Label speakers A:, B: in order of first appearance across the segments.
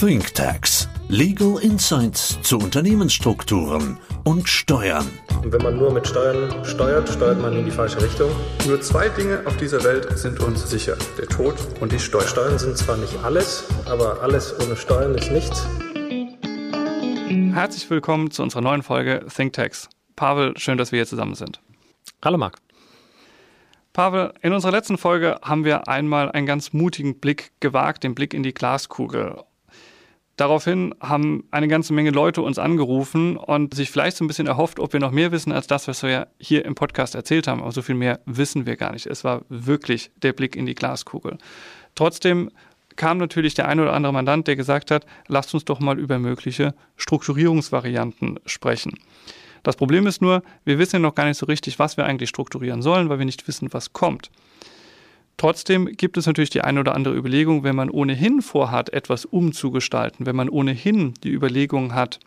A: ThinkTax. Legal Insights zu Unternehmensstrukturen und Steuern.
B: Und wenn man nur mit Steuern steuert, steuert man in die falsche Richtung. Nur zwei Dinge auf dieser Welt sind uns sicher. Der Tod und die Steuern. Steuern sind zwar nicht alles, aber alles ohne Steuern ist nichts.
C: Herzlich willkommen zu unserer neuen Folge ThinkTax. Pavel, schön, dass wir hier zusammen sind.
D: Hallo Marc.
C: Pavel, in unserer letzten Folge haben wir einmal einen ganz mutigen Blick gewagt, den Blick in die Glaskugel. Daraufhin haben eine ganze Menge Leute uns angerufen und sich vielleicht so ein bisschen erhofft, ob wir noch mehr wissen als das, was wir hier im Podcast erzählt haben. Aber so viel mehr wissen wir gar nicht. Es war wirklich der Blick in die Glaskugel. Trotzdem kam natürlich der ein oder andere Mandant, der gesagt hat, lasst uns doch mal über mögliche Strukturierungsvarianten sprechen. Das Problem ist nur, wir wissen ja noch gar nicht so richtig, was wir eigentlich strukturieren sollen, weil wir nicht wissen, was kommt. Trotzdem gibt es natürlich die eine oder andere Überlegung, wenn man ohnehin vorhat, etwas umzugestalten, wenn man ohnehin die Überlegung hat,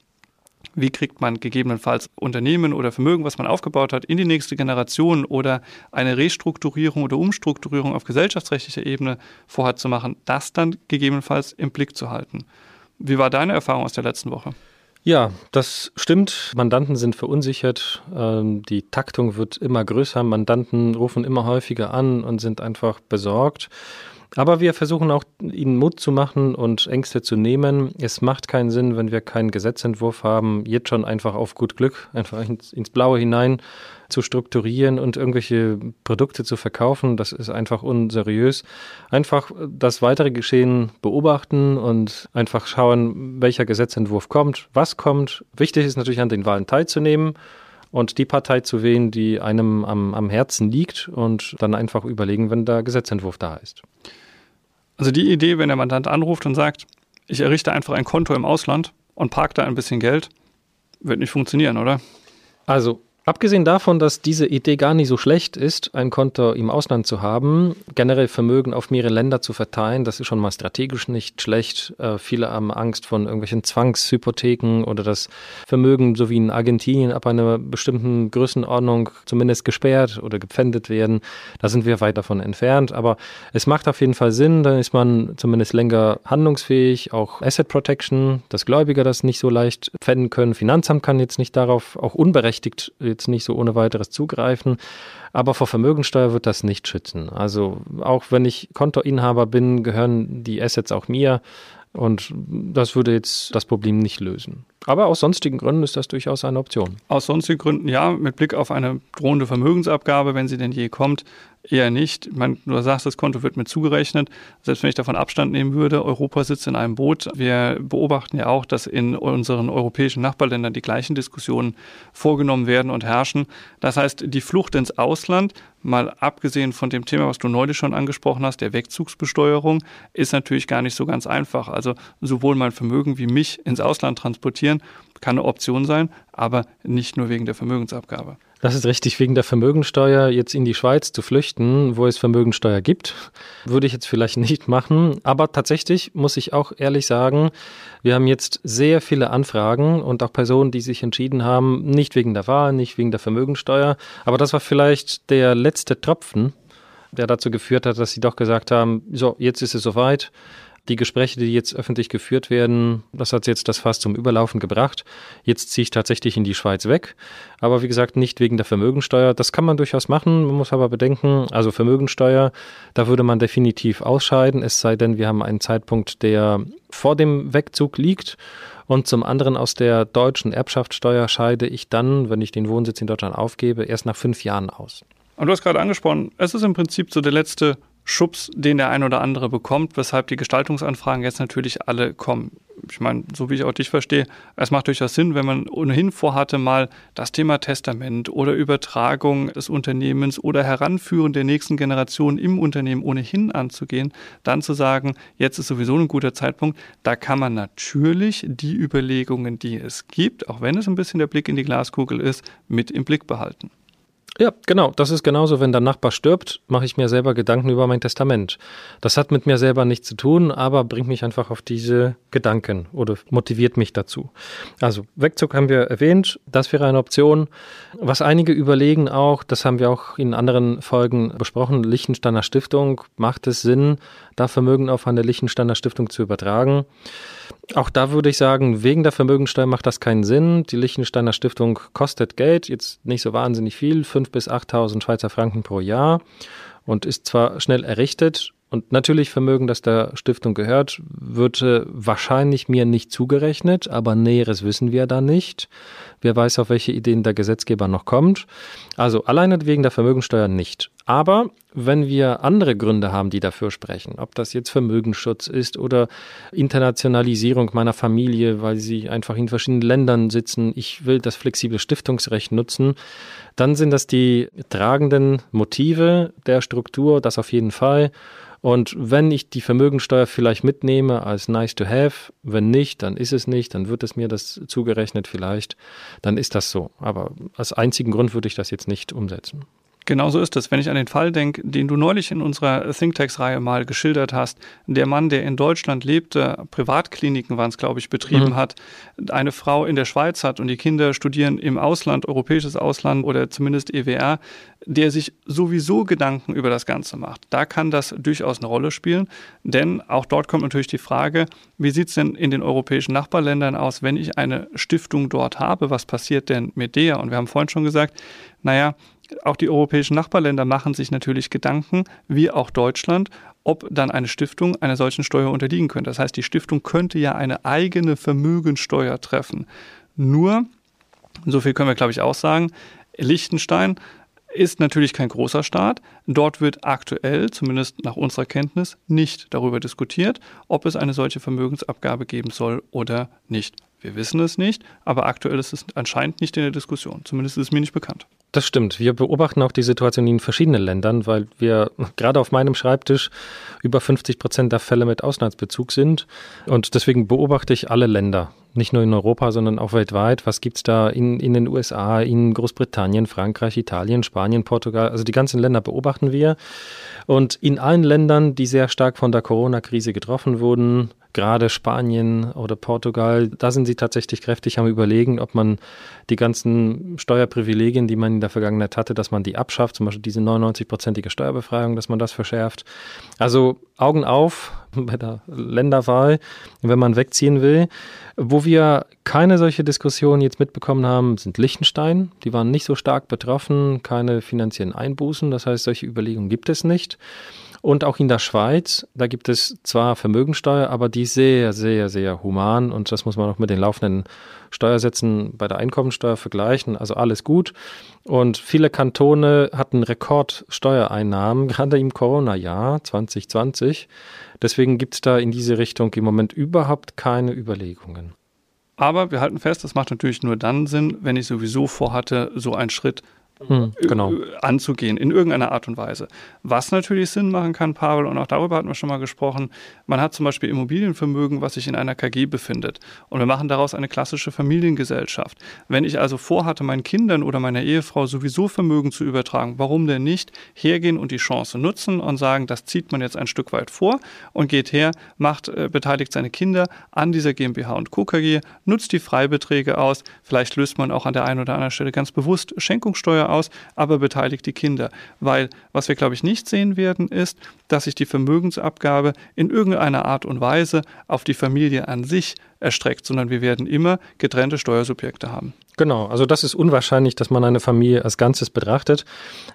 C: wie kriegt man gegebenenfalls Unternehmen oder Vermögen, was man aufgebaut hat, in die nächste Generation oder eine Restrukturierung oder Umstrukturierung auf gesellschaftsrechtlicher Ebene vorhat zu machen, das dann gegebenenfalls im Blick zu halten. Wie war deine Erfahrung aus der letzten Woche?
D: Ja, das stimmt. Mandanten sind verunsichert. Ähm, die Taktung wird immer größer. Mandanten rufen immer häufiger an und sind einfach besorgt. Aber wir versuchen auch, ihnen Mut zu machen und Ängste zu nehmen. Es macht keinen Sinn, wenn wir keinen Gesetzentwurf haben, jetzt schon einfach auf gut Glück, einfach ins, ins Blaue hinein zu strukturieren und irgendwelche Produkte zu verkaufen. Das ist einfach unseriös. Einfach das weitere Geschehen beobachten und einfach schauen, welcher Gesetzentwurf kommt, was kommt. Wichtig ist natürlich an den Wahlen teilzunehmen und die Partei zu wählen, die einem am, am Herzen liegt und dann einfach überlegen, wenn der Gesetzentwurf da ist.
C: Also die Idee, wenn der Mandant anruft und sagt, ich errichte einfach ein Konto im Ausland und parke da ein bisschen Geld, wird nicht funktionieren, oder?
D: Also Abgesehen davon, dass diese Idee gar nicht so schlecht ist, ein Konto im Ausland zu haben, generell Vermögen auf mehrere Länder zu verteilen, das ist schon mal strategisch nicht schlecht. Äh, viele haben Angst von irgendwelchen Zwangshypotheken oder das Vermögen, so wie in Argentinien, ab einer bestimmten Größenordnung zumindest gesperrt oder gepfändet werden. Da sind wir weit davon entfernt. Aber es macht auf jeden Fall Sinn, dann ist man zumindest länger handlungsfähig. Auch Asset Protection, dass Gläubiger das nicht so leicht pfänden können. Finanzamt kann jetzt nicht darauf auch unberechtigt jetzt nicht so ohne weiteres zugreifen. Aber vor Vermögensteuer wird das nicht schützen. Also auch wenn ich Kontoinhaber bin, gehören die Assets auch mir. Und das würde jetzt das Problem nicht lösen. Aber aus sonstigen Gründen ist das durchaus eine Option.
C: Aus sonstigen Gründen ja, mit Blick auf eine drohende Vermögensabgabe, wenn sie denn je kommt, eher nicht. Ich meine, du sagst, das Konto wird mir zugerechnet. Selbst wenn ich davon Abstand nehmen würde, Europa sitzt in einem Boot. Wir beobachten ja auch, dass in unseren europäischen Nachbarländern die gleichen Diskussionen vorgenommen werden und herrschen. Das heißt, die Flucht ins Ausland, mal abgesehen von dem Thema, was du neulich schon angesprochen hast, der Wegzugsbesteuerung, ist natürlich gar nicht so ganz einfach. Also sowohl mein Vermögen wie mich ins Ausland transportieren kann eine Option sein, aber nicht nur wegen der Vermögensabgabe.
D: Das ist richtig, wegen der Vermögensteuer jetzt in die Schweiz zu flüchten, wo es Vermögensteuer gibt, würde ich jetzt vielleicht nicht machen. Aber tatsächlich muss ich auch ehrlich sagen, wir haben jetzt sehr viele Anfragen und auch Personen, die sich entschieden haben, nicht wegen der Wahl, nicht wegen der Vermögensteuer. Aber das war vielleicht der letzte Tropfen, der dazu geführt hat, dass sie doch gesagt haben, so, jetzt ist es soweit. Die Gespräche, die jetzt öffentlich geführt werden, das hat jetzt das Fass zum Überlaufen gebracht. Jetzt ziehe ich tatsächlich in die Schweiz weg. Aber wie gesagt, nicht wegen der Vermögensteuer. Das kann man durchaus machen. Man muss aber bedenken, also Vermögensteuer, da würde man definitiv ausscheiden, es sei denn, wir haben einen Zeitpunkt, der vor dem Wegzug liegt. Und zum anderen aus der deutschen Erbschaftssteuer scheide ich dann, wenn ich den Wohnsitz in Deutschland aufgebe, erst nach fünf Jahren aus.
C: Und du hast gerade angesprochen, es ist im Prinzip so der letzte Schubs, den der ein oder andere bekommt, weshalb die Gestaltungsanfragen jetzt natürlich alle kommen. Ich meine, so wie ich auch dich verstehe, es macht durchaus Sinn, wenn man ohnehin vorhatte, mal das Thema Testament oder Übertragung des Unternehmens oder Heranführen der nächsten Generation im Unternehmen ohnehin anzugehen, dann zu sagen, jetzt ist sowieso ein guter Zeitpunkt. Da kann man natürlich die Überlegungen, die es gibt, auch wenn es ein bisschen der Blick in die Glaskugel ist, mit im Blick behalten.
D: Ja, genau. Das ist genauso, wenn der Nachbar stirbt, mache ich mir selber Gedanken über mein Testament. Das hat mit mir selber nichts zu tun, aber bringt mich einfach auf diese Gedanken oder motiviert mich dazu. Also Wegzug haben wir erwähnt, das wäre eine Option. Was einige überlegen auch, das haben wir auch in anderen Folgen besprochen, Lichtensteiner Stiftung, macht es Sinn, da Vermögen auf eine Lichtensteiner Stiftung zu übertragen? Auch da würde ich sagen, wegen der Vermögensteuer macht das keinen Sinn. Die Liechtensteiner Stiftung kostet Geld, jetzt nicht so wahnsinnig viel, 5.000 bis 8.000 Schweizer Franken pro Jahr und ist zwar schnell errichtet und natürlich Vermögen, das der Stiftung gehört, wird wahrscheinlich mir nicht zugerechnet, aber Näheres wissen wir da nicht. Wer weiß, auf welche Ideen der Gesetzgeber noch kommt. Also alleine wegen der Vermögensteuer nicht. Aber wenn wir andere Gründe haben, die dafür sprechen, ob das jetzt Vermögensschutz ist oder Internationalisierung meiner Familie, weil sie einfach in verschiedenen Ländern sitzen, ich will das flexible Stiftungsrecht nutzen, dann sind das die tragenden Motive der Struktur, das auf jeden Fall. Und wenn ich die Vermögensteuer vielleicht mitnehme als nice to have, wenn nicht, dann ist es nicht, dann wird es mir das zugerechnet vielleicht, dann ist das so. Aber als einzigen Grund würde ich das jetzt nicht umsetzen.
C: Genau so ist es. Wenn ich an den Fall denke, den du neulich in unserer ThinkTax-Reihe mal geschildert hast, der Mann, der in Deutschland lebte, Privatkliniken waren es, glaube ich, betrieben mhm. hat, eine Frau in der Schweiz hat und die Kinder studieren im Ausland, europäisches Ausland oder zumindest EWR, der sich sowieso Gedanken über das Ganze macht. Da kann das durchaus eine Rolle spielen, denn auch dort kommt natürlich die Frage, wie sieht es denn in den europäischen Nachbarländern aus, wenn ich eine Stiftung dort habe, was passiert denn mit der? Und wir haben vorhin schon gesagt, naja, auch die europäischen Nachbarländer machen sich natürlich Gedanken, wie auch Deutschland, ob dann eine Stiftung einer solchen Steuer unterliegen könnte. Das heißt, die Stiftung könnte ja eine eigene Vermögenssteuer treffen. Nur, so viel können wir, glaube ich, auch sagen, Liechtenstein ist natürlich kein großer Staat. Dort wird aktuell, zumindest nach unserer Kenntnis, nicht darüber diskutiert, ob es eine solche Vermögensabgabe geben soll oder nicht. Wir wissen es nicht, aber aktuell ist es anscheinend nicht in der Diskussion. Zumindest ist es mir nicht bekannt.
D: Das stimmt. Wir beobachten auch die Situation in verschiedenen Ländern, weil wir gerade auf meinem Schreibtisch über 50 Prozent der Fälle mit Auslandsbezug sind. Und deswegen beobachte ich alle Länder, nicht nur in Europa, sondern auch weltweit. Was gibt es da in, in den USA, in Großbritannien, Frankreich, Italien, Spanien, Portugal? Also die ganzen Länder beobachten wir. Und in allen Ländern, die sehr stark von der Corona-Krise getroffen wurden, gerade Spanien oder Portugal, da sind sie tatsächlich kräftig am Überlegen, ob man die ganzen Steuerprivilegien, die man in der Vergangenheit hatte, dass man die abschafft, zum Beispiel diese 99-prozentige Steuerbefreiung, dass man das verschärft. Also Augen auf bei der Länderwahl, wenn man wegziehen will. Wo wir keine solche Diskussion jetzt mitbekommen haben, sind Liechtenstein. Die waren nicht so stark betroffen, keine finanziellen Einbußen. Das heißt, solche Überlegungen gibt es nicht. Und auch in der Schweiz, da gibt es zwar Vermögensteuer, aber die sehr, sehr, sehr human und das muss man auch mit den laufenden Steuersätzen bei der Einkommensteuer vergleichen. Also alles gut. Und viele Kantone hatten Rekordsteuereinnahmen, gerade im Corona-Jahr 2020. Deswegen gibt es da in diese Richtung im Moment überhaupt keine Überlegungen.
C: Aber wir halten fest, das macht natürlich nur dann Sinn, wenn ich sowieso vorhatte, so einen Schritt
D: hm, genau.
C: Anzugehen, in irgendeiner Art und Weise. Was natürlich Sinn machen kann, Pavel, und auch darüber hatten wir schon mal gesprochen, man hat zum Beispiel Immobilienvermögen, was sich in einer KG befindet. Und wir machen daraus eine klassische Familiengesellschaft. Wenn ich also vorhatte, meinen Kindern oder meiner Ehefrau sowieso Vermögen zu übertragen, warum denn nicht hergehen und die Chance nutzen und sagen, das zieht man jetzt ein Stück weit vor und geht her, macht, äh, beteiligt seine Kinder an dieser GmbH und Co. KG, nutzt die Freibeträge aus, vielleicht löst man auch an der einen oder anderen Stelle ganz bewusst Schenkungssteuer aus, aber beteiligt die Kinder. Weil was wir, glaube ich, nicht sehen werden, ist, dass sich die Vermögensabgabe in irgendeiner Art und Weise auf die Familie an sich erstreckt, sondern wir werden immer getrennte Steuersubjekte haben.
D: Genau, also das ist unwahrscheinlich, dass man eine Familie als Ganzes betrachtet.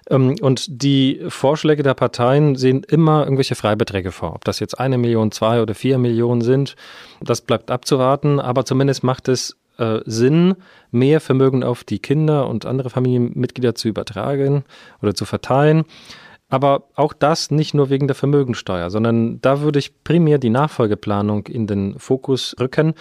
D: Ähm, und die Vorschläge der Parteien sehen immer irgendwelche Freibeträge vor. Ob das jetzt eine Million, zwei oder vier Millionen sind, das bleibt abzuwarten. Aber zumindest macht es äh, Sinn, mehr Vermögen auf die Kinder und andere Familienmitglieder zu übertragen oder zu verteilen. Aber auch das nicht nur wegen der Vermögensteuer, sondern da würde ich primär die Nachfolgeplanung in den Fokus rücken.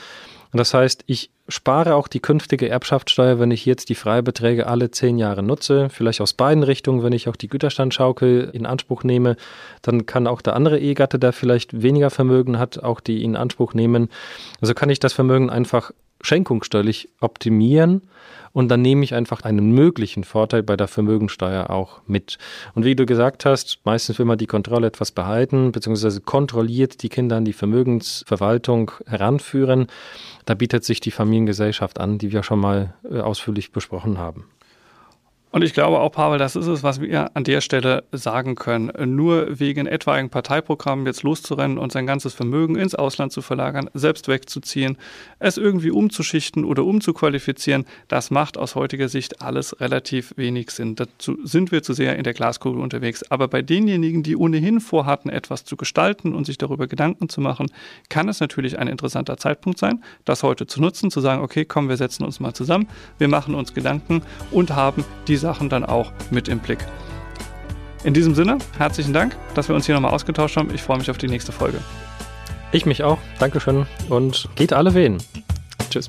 D: Das heißt, ich spare auch die künftige Erbschaftssteuer, wenn ich jetzt die Freibeträge alle zehn Jahre nutze, vielleicht aus beiden Richtungen, wenn ich auch die Güterstandschaukel in Anspruch nehme, dann kann auch der andere Ehegatte, der vielleicht weniger Vermögen hat, auch die in Anspruch nehmen. Also kann ich das Vermögen einfach schenkungssteuerlich optimieren und dann nehme ich einfach einen möglichen Vorteil bei der Vermögensteuer auch mit. Und wie du gesagt hast, meistens will man die Kontrolle etwas behalten, beziehungsweise kontrolliert die Kinder an die Vermögensverwaltung heranführen. Da bietet sich die Familiengesellschaft an, die wir schon mal äh, ausführlich besprochen haben.
C: Und ich glaube auch, Pavel, das ist es, was wir an der Stelle sagen können. Nur wegen etwaigen Parteiprogrammen jetzt loszurennen und sein ganzes Vermögen ins Ausland zu verlagern, selbst wegzuziehen, es irgendwie umzuschichten oder umzuqualifizieren, das macht aus heutiger Sicht alles relativ wenig Sinn. Dazu sind wir zu sehr in der Glaskugel unterwegs. Aber bei denjenigen, die ohnehin vorhatten, etwas zu gestalten und sich darüber Gedanken zu machen, kann es natürlich ein interessanter Zeitpunkt sein, das heute zu nutzen, zu sagen, okay, komm, wir setzen uns mal zusammen, wir machen uns Gedanken und haben diese Sachen dann auch mit im Blick. In diesem Sinne, herzlichen Dank, dass wir uns hier nochmal ausgetauscht haben. Ich freue mich auf die nächste Folge.
D: Ich mich auch. Dankeschön und geht alle wählen.
C: Tschüss.